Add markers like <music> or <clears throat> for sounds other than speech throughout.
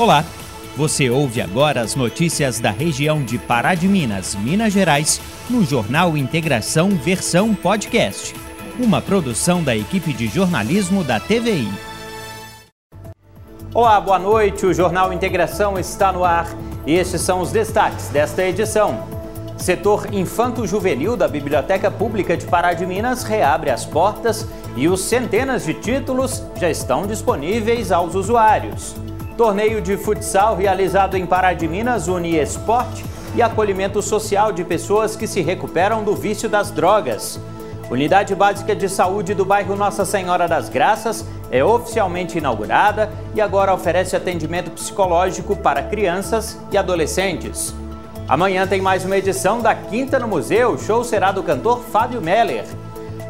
Olá, você ouve agora as notícias da região de Pará de Minas, Minas Gerais, no Jornal Integração Versão Podcast, uma produção da equipe de jornalismo da TVI. Olá, boa noite. O Jornal Integração está no ar e estes são os destaques desta edição. Setor Infanto-Juvenil da Biblioteca Pública de Pará de Minas reabre as portas e os centenas de títulos já estão disponíveis aos usuários. Torneio de futsal realizado em Pará de Minas une esporte e acolhimento social de pessoas que se recuperam do vício das drogas. Unidade Básica de Saúde do bairro Nossa Senhora das Graças é oficialmente inaugurada e agora oferece atendimento psicológico para crianças e adolescentes. Amanhã tem mais uma edição da Quinta no Museu. O show será do cantor Fábio Meller.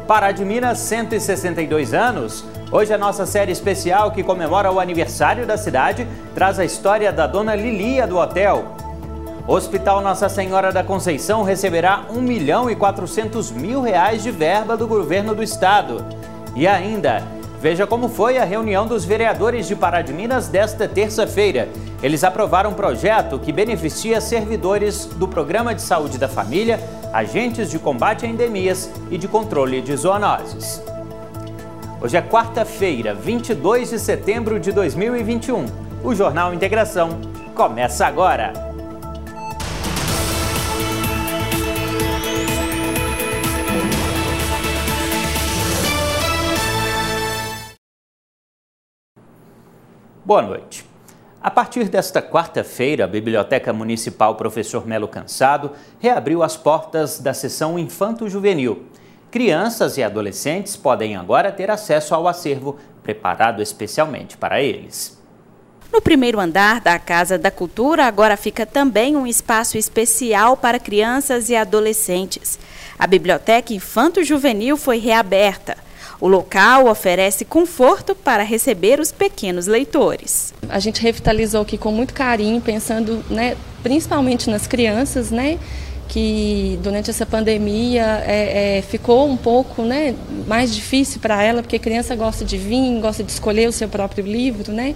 Pará de Minas, 162 anos. Hoje a nossa série especial que comemora o aniversário da cidade traz a história da dona Lilia do hotel. O Hospital Nossa Senhora da Conceição receberá 1 milhão e 400 mil reais de verba do governo do estado. E ainda, veja como foi a reunião dos vereadores de Pará de Minas desta terça-feira. Eles aprovaram um projeto que beneficia servidores do Programa de Saúde da Família, agentes de combate a endemias e de controle de zoonoses. Hoje é quarta-feira, 22 de setembro de 2021. O Jornal Integração começa agora. Boa noite. A partir desta quarta-feira, a Biblioteca Municipal Professor Melo Cansado reabriu as portas da seção Infanto Juvenil. Crianças e adolescentes podem agora ter acesso ao acervo preparado especialmente para eles. No primeiro andar da Casa da Cultura, agora fica também um espaço especial para crianças e adolescentes. A Biblioteca Infanto Juvenil foi reaberta. O local oferece conforto para receber os pequenos leitores. A gente revitalizou aqui com muito carinho, pensando né, principalmente nas crianças, né? Que durante essa pandemia é, é, ficou um pouco né, mais difícil para ela, porque criança gosta de vir, gosta de escolher o seu próprio livro, né?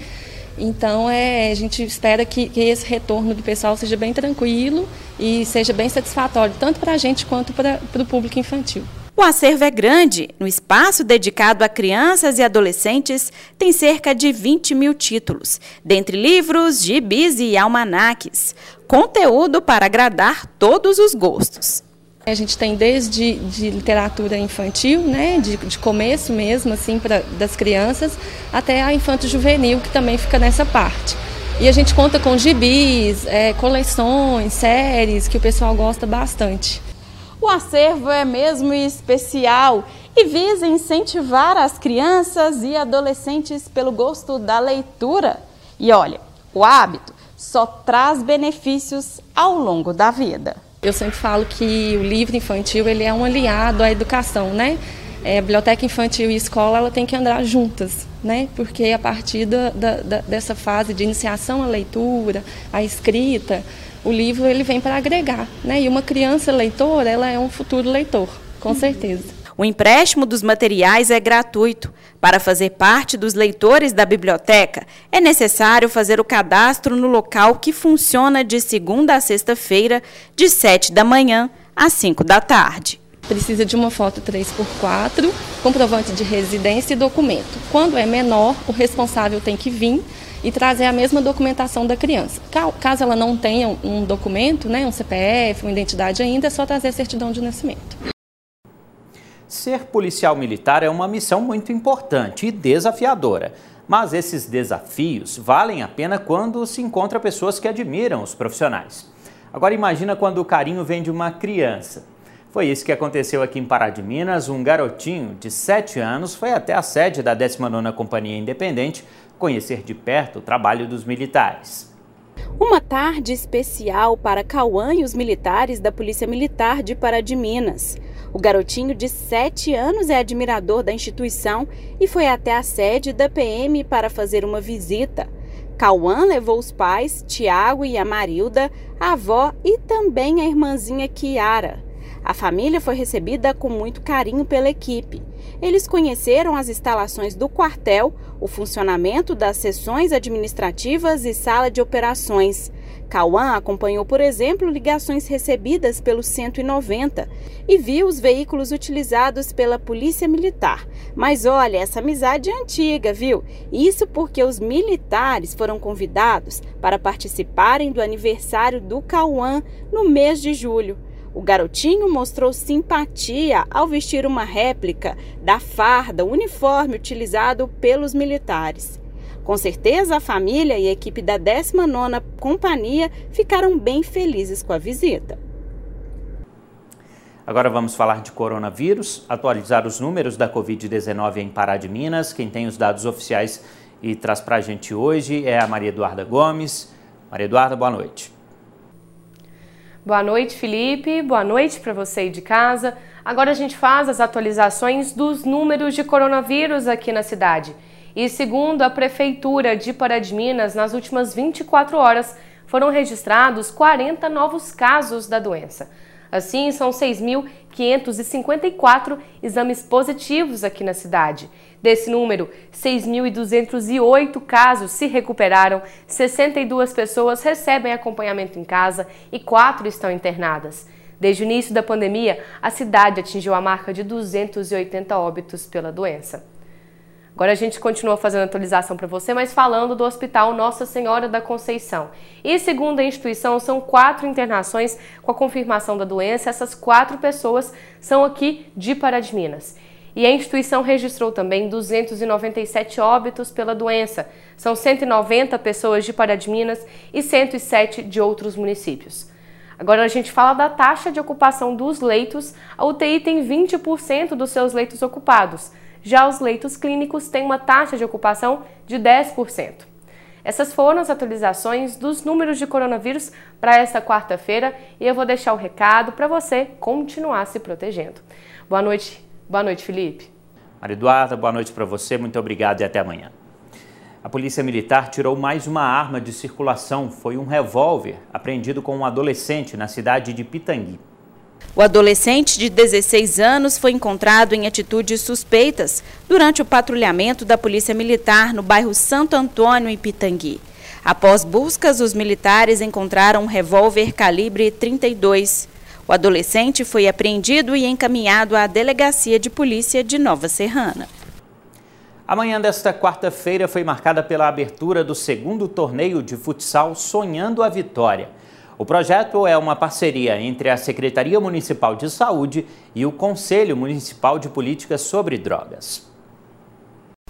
Então é, a gente espera que, que esse retorno do pessoal seja bem tranquilo e seja bem satisfatório, tanto para a gente quanto para o público infantil. O acervo é grande. No espaço dedicado a crianças e adolescentes, tem cerca de 20 mil títulos, dentre livros, gibis e almanaques. Conteúdo para agradar todos os gostos. A gente tem desde de literatura infantil, né, de, de começo mesmo, assim, pra, das crianças, até a infanto-juvenil, que também fica nessa parte. E a gente conta com gibis, é, coleções, séries, que o pessoal gosta bastante. O acervo é mesmo especial e visa incentivar as crianças e adolescentes pelo gosto da leitura. E olha, o hábito só traz benefícios ao longo da vida. Eu sempre falo que o livro infantil ele é um aliado à educação, né? É, a biblioteca infantil e escola ela tem que andar juntas, né? Porque a partir da, da, dessa fase de iniciação à leitura, à escrita, o livro ele vem para agregar, né? E uma criança leitora, ela é um futuro leitor, com uhum. certeza. O empréstimo dos materiais é gratuito. Para fazer parte dos leitores da biblioteca, é necessário fazer o cadastro no local que funciona de segunda a sexta-feira, de 7 da manhã às 5 da tarde. Precisa de uma foto 3x4, comprovante de residência e documento. Quando é menor, o responsável tem que vir e trazer a mesma documentação da criança. Caso ela não tenha um documento, né, um CPF, uma identidade ainda, é só trazer a certidão de nascimento. Ser policial militar é uma missão muito importante e desafiadora. Mas esses desafios valem a pena quando se encontra pessoas que admiram os profissionais. Agora imagina quando o carinho vem de uma criança. Foi isso que aconteceu aqui em Pará de Minas. Um garotinho de 7 anos foi até a sede da 19ª Companhia Independente conhecer de perto o trabalho dos militares. Uma tarde especial para Cauã e os militares da Polícia Militar de Pará de Minas. O garotinho de 7 anos é admirador da instituição e foi até a sede da PM para fazer uma visita. Cauã levou os pais, Tiago e a Marilda, a avó e também a irmãzinha Kiara. A família foi recebida com muito carinho pela equipe Eles conheceram as instalações do quartel, o funcionamento das sessões administrativas e sala de operações. Cauã acompanhou, por exemplo, ligações recebidas pelo 190 e viu os veículos utilizados pela Polícia Militar. Mas olha, essa amizade é antiga, viu? Isso porque os militares foram convidados para participarem do aniversário do Cauã no mês de julho. O garotinho mostrou simpatia ao vestir uma réplica da farda, uniforme utilizado pelos militares. Com certeza, a família e a equipe da 19ª Companhia ficaram bem felizes com a visita. Agora vamos falar de coronavírus, atualizar os números da Covid-19 em Pará de Minas. Quem tem os dados oficiais e traz para a gente hoje é a Maria Eduarda Gomes. Maria Eduarda, boa noite. Boa noite, Felipe. Boa noite para você aí de casa. Agora a gente faz as atualizações dos números de coronavírus aqui na cidade. E segundo a Prefeitura de Pará de Minas, nas últimas 24 horas foram registrados 40 novos casos da doença. Assim, são 6.554 exames positivos aqui na cidade. Desse número, 6.208 casos se recuperaram, 62 pessoas recebem acompanhamento em casa e 4 estão internadas. Desde o início da pandemia, a cidade atingiu a marca de 280 óbitos pela doença. Agora a gente continua fazendo atualização para você, mas falando do Hospital Nossa Senhora da Conceição. E segundo a instituição, são quatro internações com a confirmação da doença. Essas quatro pessoas são aqui de Pará de Minas. E a instituição registrou também 297 óbitos pela doença. São 190 pessoas de Pará de Minas e 107 de outros municípios. Agora a gente fala da taxa de ocupação dos leitos. A UTI tem 20% dos seus leitos ocupados. Já os leitos clínicos têm uma taxa de ocupação de 10%. Essas foram as atualizações dos números de coronavírus para esta quarta-feira e eu vou deixar o recado para você continuar se protegendo. Boa noite, boa noite, Felipe. Maria Eduarda, boa noite para você, muito obrigado e até amanhã. A Polícia Militar tirou mais uma arma de circulação, foi um revólver apreendido com um adolescente na cidade de Pitangui. O adolescente de 16 anos foi encontrado em atitudes suspeitas durante o patrulhamento da Polícia Militar no bairro Santo Antônio, em Pitangui. Após buscas, os militares encontraram um revólver calibre 32. O adolescente foi apreendido e encaminhado à Delegacia de Polícia de Nova Serrana. A manhã desta quarta-feira foi marcada pela abertura do segundo torneio de futsal Sonhando a Vitória. O projeto é uma parceria entre a Secretaria Municipal de Saúde e o Conselho Municipal de Políticas sobre Drogas.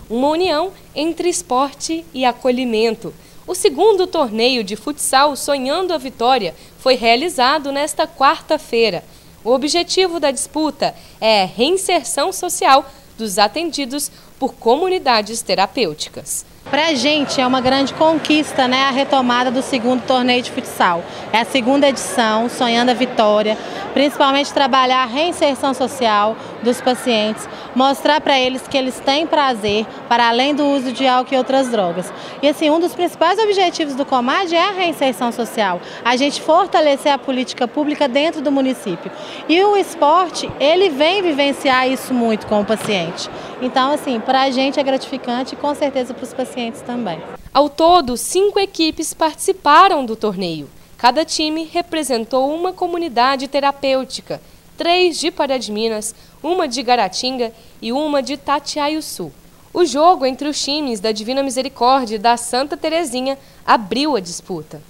Uma união entre esporte e acolhimento. O segundo torneio de futsal Sonhando a Vitória foi realizado nesta quarta-feira. O objetivo da disputa é a reinserção social dos atendidos por comunidades terapêuticas. Para a gente é uma grande conquista né, a retomada do segundo torneio de futsal. É a segunda edição, Sonhando a Vitória, principalmente trabalhar a reinserção social dos pacientes, mostrar para eles que eles têm prazer para além do uso de álcool e outras drogas. E assim, um dos principais objetivos do Comad é a reinserção social, a gente fortalecer a política pública dentro do município. E o esporte, ele vem vivenciar isso muito com o paciente. Então, assim, para a gente é gratificante e com certeza para os pacientes também. Ao todo, cinco equipes participaram do torneio. Cada time representou uma comunidade terapêutica, três de Pará de Minas, uma de Garatinga e uma de Tatiaiuçu. O jogo entre os times da Divina Misericórdia e da Santa Terezinha abriu a disputa.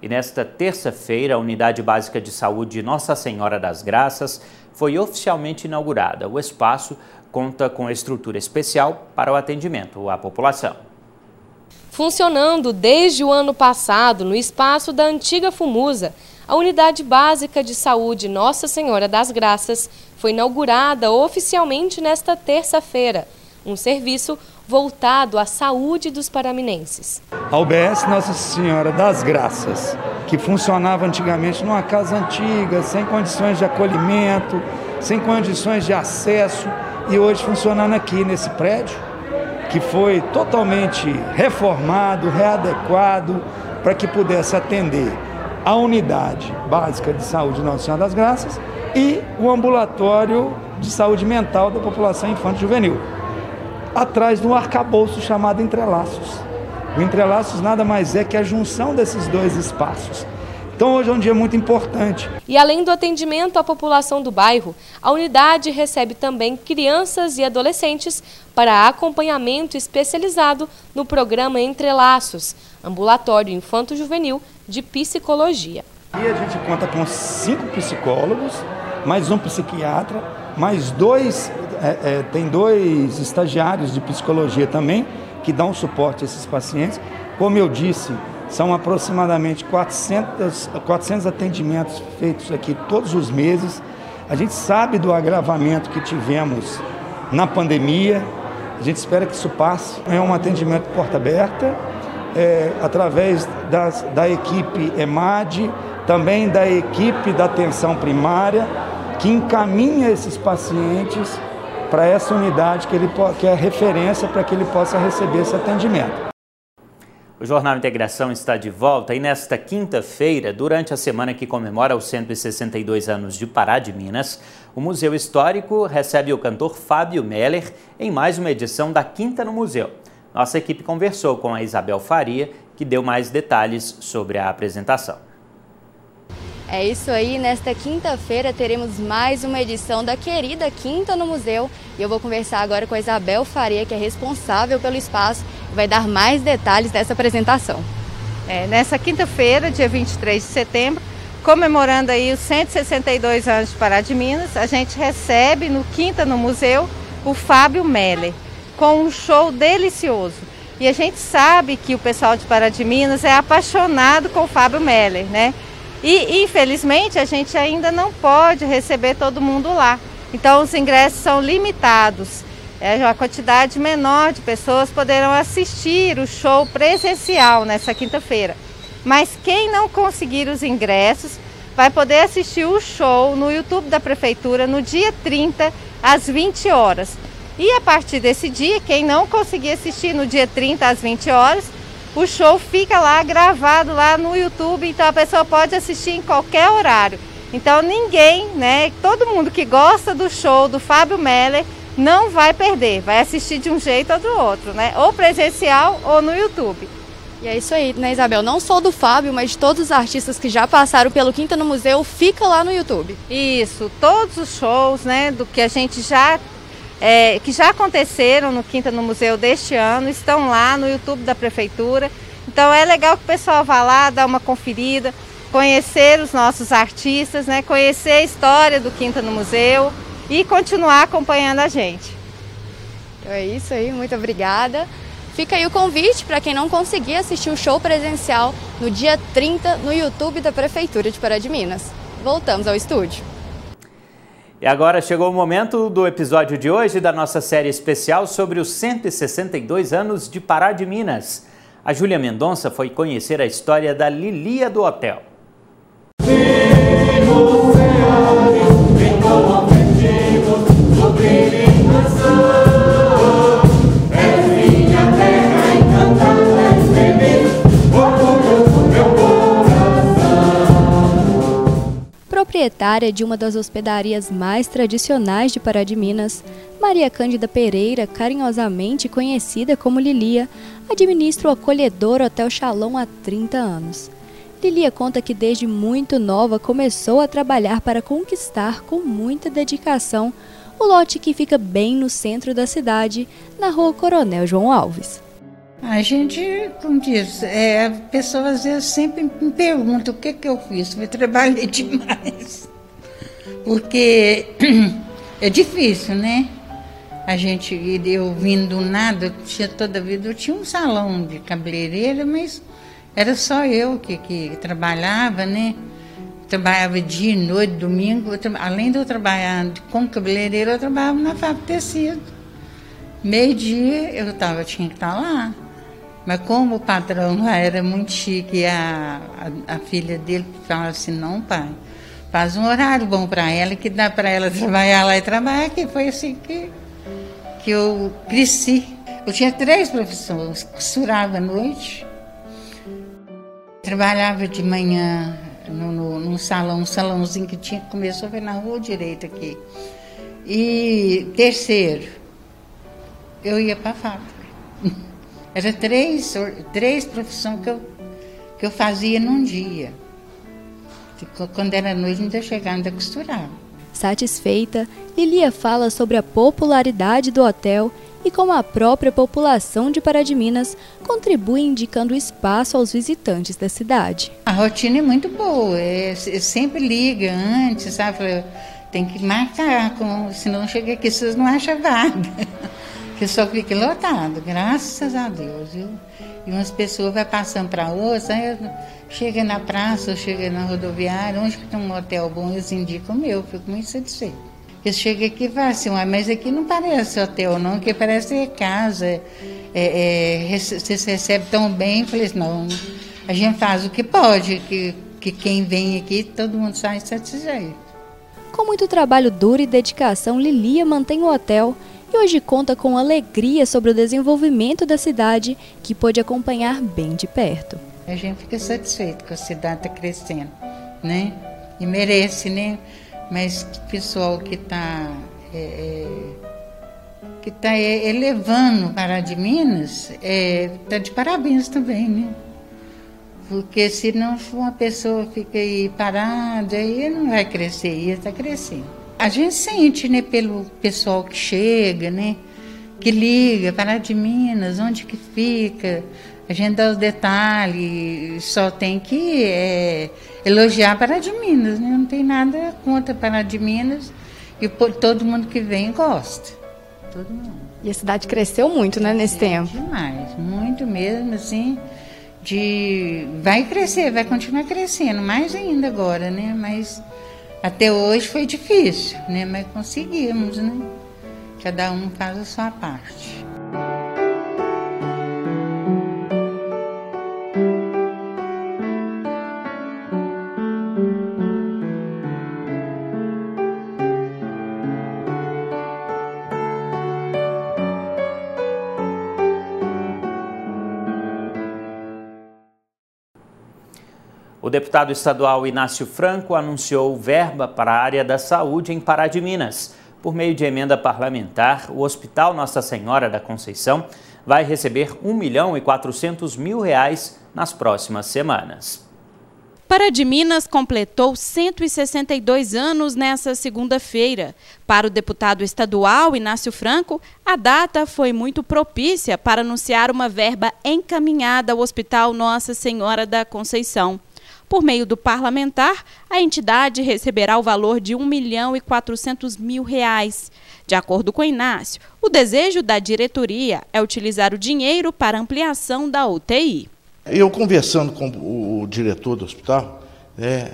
E nesta terça-feira, a Unidade Básica de Saúde Nossa Senhora das Graças foi oficialmente inaugurada. O espaço conta com estrutura especial para o atendimento à população. Funcionando desde o ano passado no espaço da antiga Fumusa, a Unidade Básica de Saúde Nossa Senhora das Graças foi inaugurada oficialmente nesta terça-feira, um serviço voltado à saúde dos paraminenses. A UBS Nossa Senhora das Graças, que funcionava antigamente numa casa antiga, sem condições de acolhimento, sem condições de acesso, e hoje funcionando aqui nesse prédio, que foi totalmente reformado, readequado, para que pudesse atender a unidade básica de saúde Nossa Senhora das Graças e o ambulatório de saúde mental da população infanto-juvenil, atrás de um arcabouço chamado Entrelaços. O Entrelaços nada mais é que a junção desses dois espaços. Então hoje é um dia muito importante. E além do atendimento à população do bairro, a unidade recebe também crianças e adolescentes para acompanhamento especializado no programa Entrelaços, ambulatório infanto-juvenil de psicologia. E a gente conta com cinco psicólogos, mais um psiquiatra, mais dois, é, é, tem dois estagiários de psicologia também, que dão suporte a esses pacientes. Como eu disse, são aproximadamente 400, 400 atendimentos feitos aqui todos os meses. A gente sabe do agravamento que tivemos na pandemia, a gente espera que isso passe. É um atendimento porta aberta, é, através das, da equipe EMAD, também da equipe da atenção primária, que encaminha esses pacientes para essa unidade que, ele, que é referência para que ele possa receber esse atendimento. O Jornal Integração está de volta e nesta quinta-feira, durante a semana que comemora os 162 anos de Pará de Minas, o Museu Histórico recebe o cantor Fábio Meller em mais uma edição da Quinta no Museu. Nossa equipe conversou com a Isabel Faria, que deu mais detalhes sobre a apresentação. É isso aí, nesta quinta-feira teremos mais uma edição da querida Quinta no Museu e eu vou conversar agora com a Isabel Faria, que é responsável pelo espaço vai dar mais detalhes dessa apresentação. É, nessa quinta-feira, dia 23 de setembro, comemorando aí os 162 anos de Pará de Minas, a gente recebe no Quinta no Museu o Fábio Meller, com um show delicioso. E a gente sabe que o pessoal de Pará de Minas é apaixonado com o Fábio Meller, né? E infelizmente a gente ainda não pode receber todo mundo lá. Então os ingressos são limitados. É, a quantidade menor de pessoas poderão assistir o show presencial nessa quinta-feira. Mas quem não conseguir os ingressos vai poder assistir o show no YouTube da Prefeitura no dia 30, às 20 horas. E a partir desse dia, quem não conseguir assistir no dia 30 às 20 horas, o show fica lá gravado lá no YouTube, então a pessoa pode assistir em qualquer horário. Então ninguém, né, todo mundo que gosta do show do Fábio Meller não vai perder, vai assistir de um jeito ou do outro, né? Ou presencial ou no YouTube. E é isso aí, né, Isabel? Não só do Fábio, mas de todos os artistas que já passaram pelo Quinta no Museu, fica lá no YouTube. Isso, todos os shows, né, do que a gente já é, que já aconteceram no Quinta no Museu deste ano, estão lá no YouTube da Prefeitura. Então é legal que o pessoal vá lá, dar uma conferida, conhecer os nossos artistas, né, conhecer a história do Quinta no Museu e continuar acompanhando a gente. Então é isso aí, muito obrigada. Fica aí o convite para quem não conseguir assistir o show presencial no dia 30 no YouTube da Prefeitura de Pará de Minas. Voltamos ao estúdio. E agora chegou o momento do episódio de hoje da nossa série especial sobre os 162 anos de Pará de Minas. A Júlia Mendonça foi conhecer a história da Lilia do Hotel. Proprietária de uma das hospedarias mais tradicionais de Pará de Minas, Maria Cândida Pereira, carinhosamente conhecida como Lilia, administra o acolhedor Hotel Shalom há 30 anos. Lilia conta que desde muito nova começou a trabalhar para conquistar com muita dedicação o lote que fica bem no centro da cidade, na rua Coronel João Alves. A gente, como diz, é, a pessoa às vezes sempre me pergunta o que, que eu fiz. Eu trabalhei <laughs> demais. Porque <clears throat> é difícil, né? A gente, eu vindo do nada, eu tinha toda a vida, eu tinha um salão de cabeleireira, mas era só eu que, que trabalhava, né? Trabalhava dia, noite, domingo. além de eu trabalhar com cabeleireira, eu trabalhava na fábrica de tecido. Meio-dia eu, tava, eu tinha que estar lá. Mas como o patrão lá era muito chique, a, a, a filha dele falava assim, não pai, faz um horário bom para ela, que dá para ela <laughs> trabalhar lá e trabalhar aqui. Foi assim que, que eu cresci. Eu tinha três profissões, costurava à noite, trabalhava de manhã no, no, num salão, um salãozinho que tinha, começou foi na rua direita aqui. E terceiro, eu ia para a fábrica. <laughs> Era três, três profissões que eu, que eu fazia num dia. Quando era noite, ainda chegava, ainda costurava. Satisfeita, Lilia fala sobre a popularidade do hotel e como a própria população de Pará de Minas contribui indicando espaço aos visitantes da cidade. A rotina é muito boa, é, sempre liga antes, sabe? Tem que marcar, com, senão chega aqui, vocês não acham vaga. <laughs> que só fica lotado, graças a Deus. Viu? E umas pessoas vai passando para outras, aí chega na praça, chega na rodoviária, onde tem um hotel bom, eles indicam o meu, fico muito satisfeito. Eles chegam aqui e falam assim, mas aqui não parece hotel não, que parece casa. É, é, vocês recebem tão bem, eu falei assim, não, a gente faz o que pode, que, que quem vem aqui, todo mundo sai satisfeito. Com muito trabalho duro e dedicação, Lilia mantém o hotel e hoje conta com alegria sobre o desenvolvimento da cidade, que pôde acompanhar bem de perto. A gente fica satisfeito que a cidade está crescendo, né? E merece, né? mas o pessoal que está é, é, que está elevando Pará de Minas está é, tá de parabéns também, né? Porque se não for uma pessoa fica aí parada, aí não vai crescer, ia estar tá crescendo. A gente sente, né, pelo pessoal que chega, né, que liga, Pará de Minas, onde que fica, a gente dá os detalhes, só tem que é, elogiar Pará de Minas, né? Não tem nada contra Pará de Minas e todo mundo que vem gosta. Todo mundo. E a cidade cresceu muito, né, nesse tempo? Demais, muito mesmo, assim, de... Vai crescer, vai continuar crescendo, mais ainda agora, né? Mas até hoje foi difícil, né? Mas conseguimos, né? Cada um faz a sua parte. O deputado estadual Inácio Franco anunciou verba para a área da saúde em Pará de Minas. Por meio de emenda parlamentar, o Hospital Nossa Senhora da Conceição vai receber 1 milhão e 400 mil reais nas próximas semanas. Pará de Minas completou 162 anos nessa segunda-feira. Para o deputado estadual Inácio Franco, a data foi muito propícia para anunciar uma verba encaminhada ao Hospital Nossa Senhora da Conceição. Por meio do parlamentar, a entidade receberá o valor de 1 milhão e 400 mil reais. De acordo com Inácio, o desejo da diretoria é utilizar o dinheiro para ampliação da UTI. Eu conversando com o diretor do hospital, né,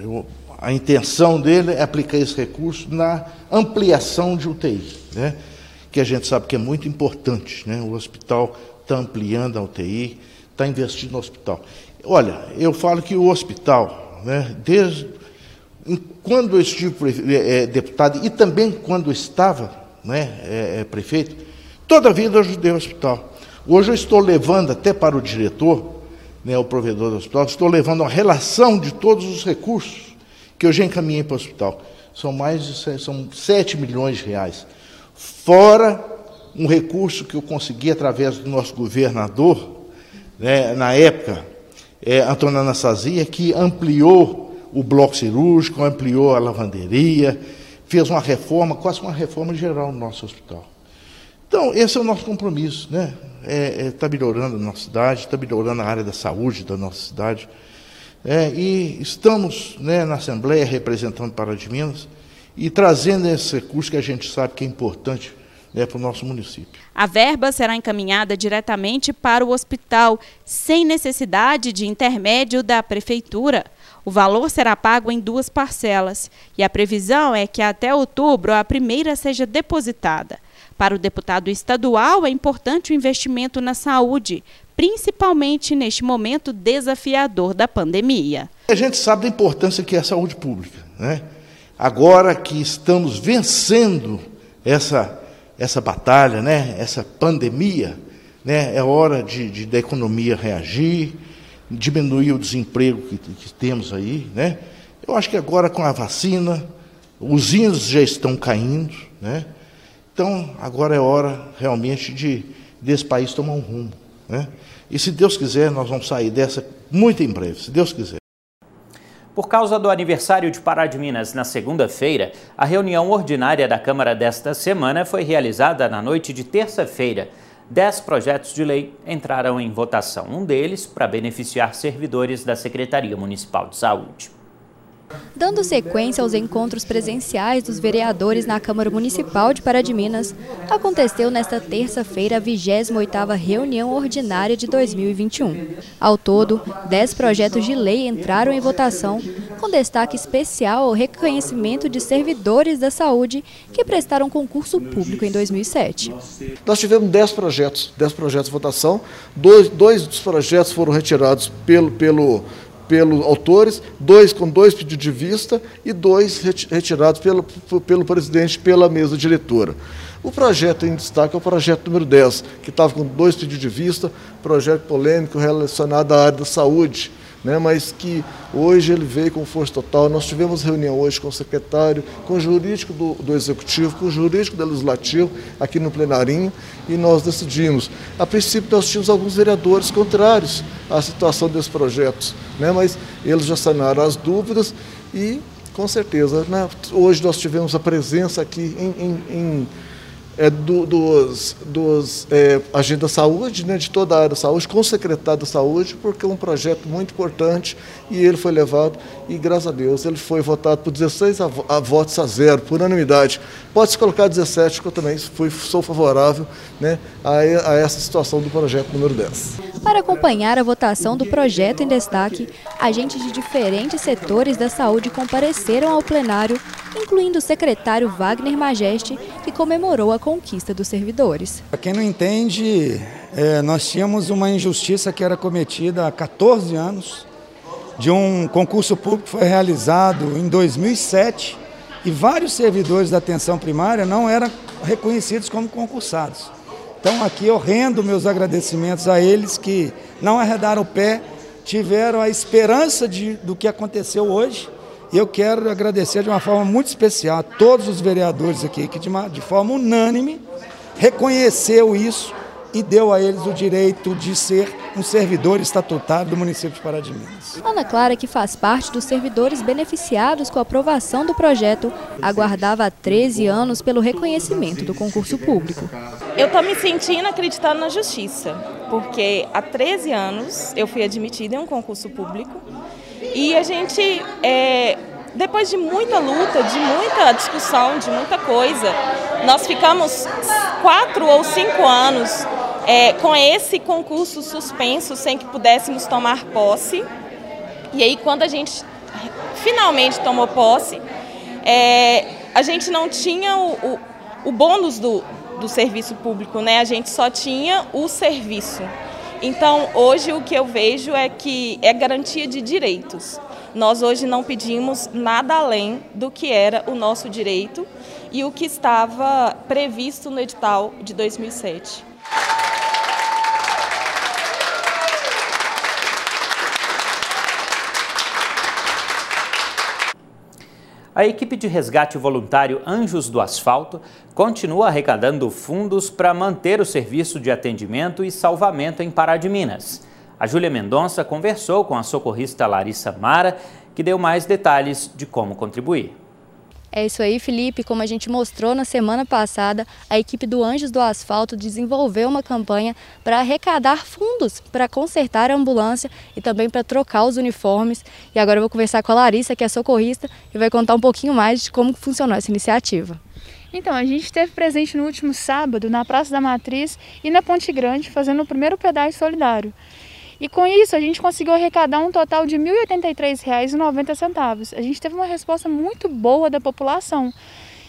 eu, a intenção dele é aplicar esse recurso na ampliação de UTI, né, que a gente sabe que é muito importante. Né, o hospital está ampliando a UTI, está investindo no hospital. Olha, eu falo que o hospital, né, desde quando eu estive é, deputado e também quando estava né, é, é, prefeito, toda a vida eu ajudei o hospital. Hoje eu estou levando até para o diretor, né, o provedor do hospital, estou levando a relação de todos os recursos que eu já encaminhei para o hospital. São mais de são 7 milhões de reais. Fora um recurso que eu consegui através do nosso governador, né, na época, é, Antônio Anastasia, que ampliou o bloco cirúrgico, ampliou a lavanderia, fez uma reforma, quase uma reforma geral no nosso hospital. Então, esse é o nosso compromisso, né? Está é, é, tá melhorando a nossa cidade, está melhorando a área da saúde da nossa cidade. É, e estamos né, na Assembleia representando Pará de Minas e trazendo esse recurso que a gente sabe que é importante né, para o nosso município. A verba será encaminhada diretamente para o hospital, sem necessidade de intermédio da Prefeitura. O valor será pago em duas parcelas e a previsão é que até outubro a primeira seja depositada. Para o deputado estadual, é importante o investimento na saúde, principalmente neste momento desafiador da pandemia. A gente sabe da importância que é a saúde pública. Né? Agora que estamos vencendo essa essa batalha, né, essa pandemia, né, é hora de, de da economia reagir, diminuir o desemprego que, que temos aí, né? Eu acho que agora com a vacina, os índices já estão caindo, né? Então, agora é hora realmente de desse país tomar um rumo, né? E se Deus quiser, nós vamos sair dessa muito em breve, se Deus quiser. Por causa do aniversário de Pará de Minas na segunda-feira, a reunião ordinária da Câmara desta semana foi realizada na noite de terça-feira. Dez projetos de lei entraram em votação, um deles para beneficiar servidores da Secretaria Municipal de Saúde. Dando sequência aos encontros presenciais dos vereadores na Câmara Municipal de Pará de Minas, aconteceu nesta terça-feira a 28ª reunião ordinária de 2021. Ao todo, 10 projetos de lei entraram em votação, com destaque especial ao reconhecimento de servidores da saúde que prestaram concurso público em 2007. Nós tivemos 10 projetos, 10 projetos de votação, dois, dois dos projetos foram retirados pelo, pelo pelos autores, dois com dois pedidos de vista e dois retirados pelo, pelo presidente pela mesa diretora. O projeto em destaque é o projeto número 10, que estava com dois pedidos de vista, projeto polêmico relacionado à área da saúde né, mas que hoje ele veio com força total. Nós tivemos reunião hoje com o secretário, com o jurídico do, do Executivo, com o jurídico do Legislativo, aqui no plenarinho, e nós decidimos. A princípio, nós tínhamos alguns vereadores contrários à situação desses projetos, né, mas eles já sanaram as dúvidas e, com certeza, né, hoje nós tivemos a presença aqui em, em, em é, do, dos, dos é, agentes da saúde, né, de toda a área da saúde, com o secretário da saúde, porque é um projeto muito importante e ele foi levado e, graças a Deus, ele foi votado por 16 a, a votos a zero, por unanimidade. Pode-se colocar 17, que eu também fui, sou favorável né, a, a essa situação do projeto número 10. Para acompanhar a votação do projeto em destaque, agentes de diferentes setores da saúde compareceram ao plenário, incluindo o secretário Wagner Majeste, que comemorou a conquista dos servidores. Para quem não entende, é, nós tínhamos uma injustiça que era cometida há 14 anos, de um concurso público que foi realizado em 2007 e vários servidores da atenção primária não eram reconhecidos como concursados. Então aqui eu rendo meus agradecimentos a eles que não arredaram o pé, tiveram a esperança de, do que aconteceu hoje e eu quero agradecer de uma forma muito especial a todos os vereadores aqui, que de, uma, de forma unânime reconheceu isso e deu a eles o direito de ser um servidor estatutário do município de Pará de Minas. Ana Clara, que faz parte dos servidores beneficiados com a aprovação do projeto, aguardava há 13 anos pelo reconhecimento do concurso público. Eu estou me sentindo acreditando na justiça, porque há 13 anos eu fui admitida em um concurso público e a gente, é, depois de muita luta, de muita discussão, de muita coisa, nós ficamos quatro ou cinco anos é, com esse concurso suspenso, sem que pudéssemos tomar posse. E aí, quando a gente finalmente tomou posse, é, a gente não tinha o, o, o bônus do, do serviço público, né? A gente só tinha o serviço. Então, hoje o que eu vejo é que é garantia de direitos. Nós hoje não pedimos nada além do que era o nosso direito e o que estava previsto no edital de 2007. A equipe de resgate voluntário Anjos do Asfalto continua arrecadando fundos para manter o serviço de atendimento e salvamento em Pará de Minas. A Júlia Mendonça conversou com a socorrista Larissa Mara, que deu mais detalhes de como contribuir. É isso aí, Felipe. Como a gente mostrou na semana passada, a equipe do Anjos do Asfalto desenvolveu uma campanha para arrecadar fundos para consertar a ambulância e também para trocar os uniformes. E agora eu vou conversar com a Larissa, que é socorrista, e vai contar um pouquinho mais de como funcionou essa iniciativa. Então, a gente esteve presente no último sábado na Praça da Matriz e na Ponte Grande, fazendo o primeiro pedágio solidário. E com isso a gente conseguiu arrecadar um total de R$ 1.083,90. A gente teve uma resposta muito boa da população.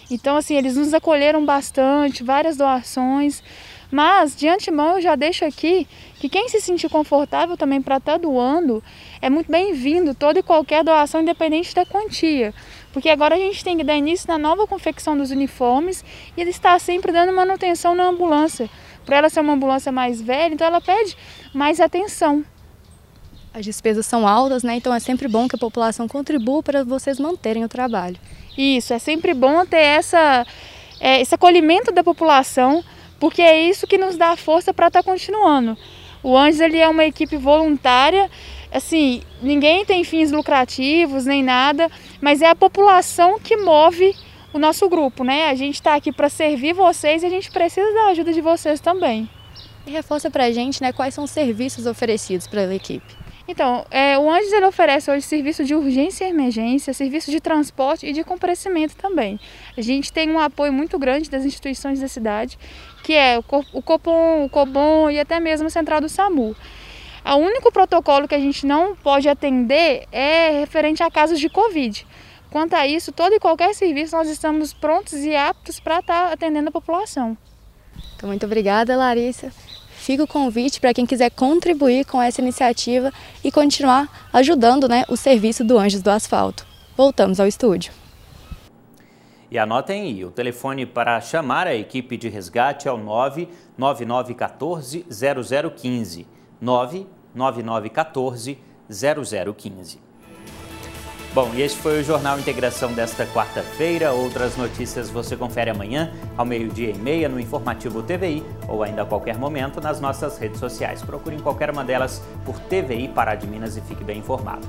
Então, assim, eles nos acolheram bastante, várias doações. Mas, de antemão, eu já deixo aqui que quem se sentir confortável também para estar tá doando é muito bem-vindo, toda e qualquer doação, independente da quantia. Porque agora a gente tem que dar início na nova confecção dos uniformes e ele está sempre dando manutenção na ambulância. Para ela ser uma ambulância mais velha, então ela pede mais atenção. As despesas são altas, né? Então é sempre bom que a população contribua para vocês manterem o trabalho. Isso, é sempre bom ter essa, é, esse acolhimento da população, porque é isso que nos dá força para estar tá continuando. O Anjos ele é uma equipe voluntária, assim, ninguém tem fins lucrativos nem nada, mas é a população que move o nosso grupo, né? A gente está aqui para servir vocês e a gente precisa da ajuda de vocês também. E reforça para a gente, né, quais são os serviços oferecidos pela equipe. Então, é, o Anjos ele oferece hoje serviço de urgência e emergência, serviço de transporte e de comparecimento também. A gente tem um apoio muito grande das instituições da cidade, que é o Copom, o Cobom e até mesmo a Central do SAMU. O único protocolo que a gente não pode atender é referente a casos de Covid. Quanto a isso, todo e qualquer serviço nós estamos prontos e aptos para estar tá atendendo a população. Então, muito obrigada, Larissa. Fica o convite para quem quiser contribuir com essa iniciativa e continuar ajudando né, o serviço do Anjos do Asfalto. Voltamos ao estúdio. E anotem aí, o telefone para chamar a equipe de resgate é o 99914 0015. 99914 0015. Bom, e este foi o Jornal Integração desta quarta-feira. Outras notícias você confere amanhã, ao meio-dia e meia, no Informativo TVI ou ainda a qualquer momento nas nossas redes sociais. Procure em qualquer uma delas por TVI Pará de Minas e fique bem informado.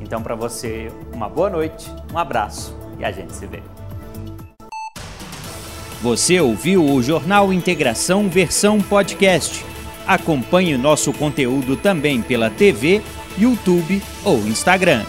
Então, para você, uma boa noite, um abraço e a gente se vê. Você ouviu o Jornal Integração versão podcast. Acompanhe nosso conteúdo também pela TV, YouTube ou Instagram.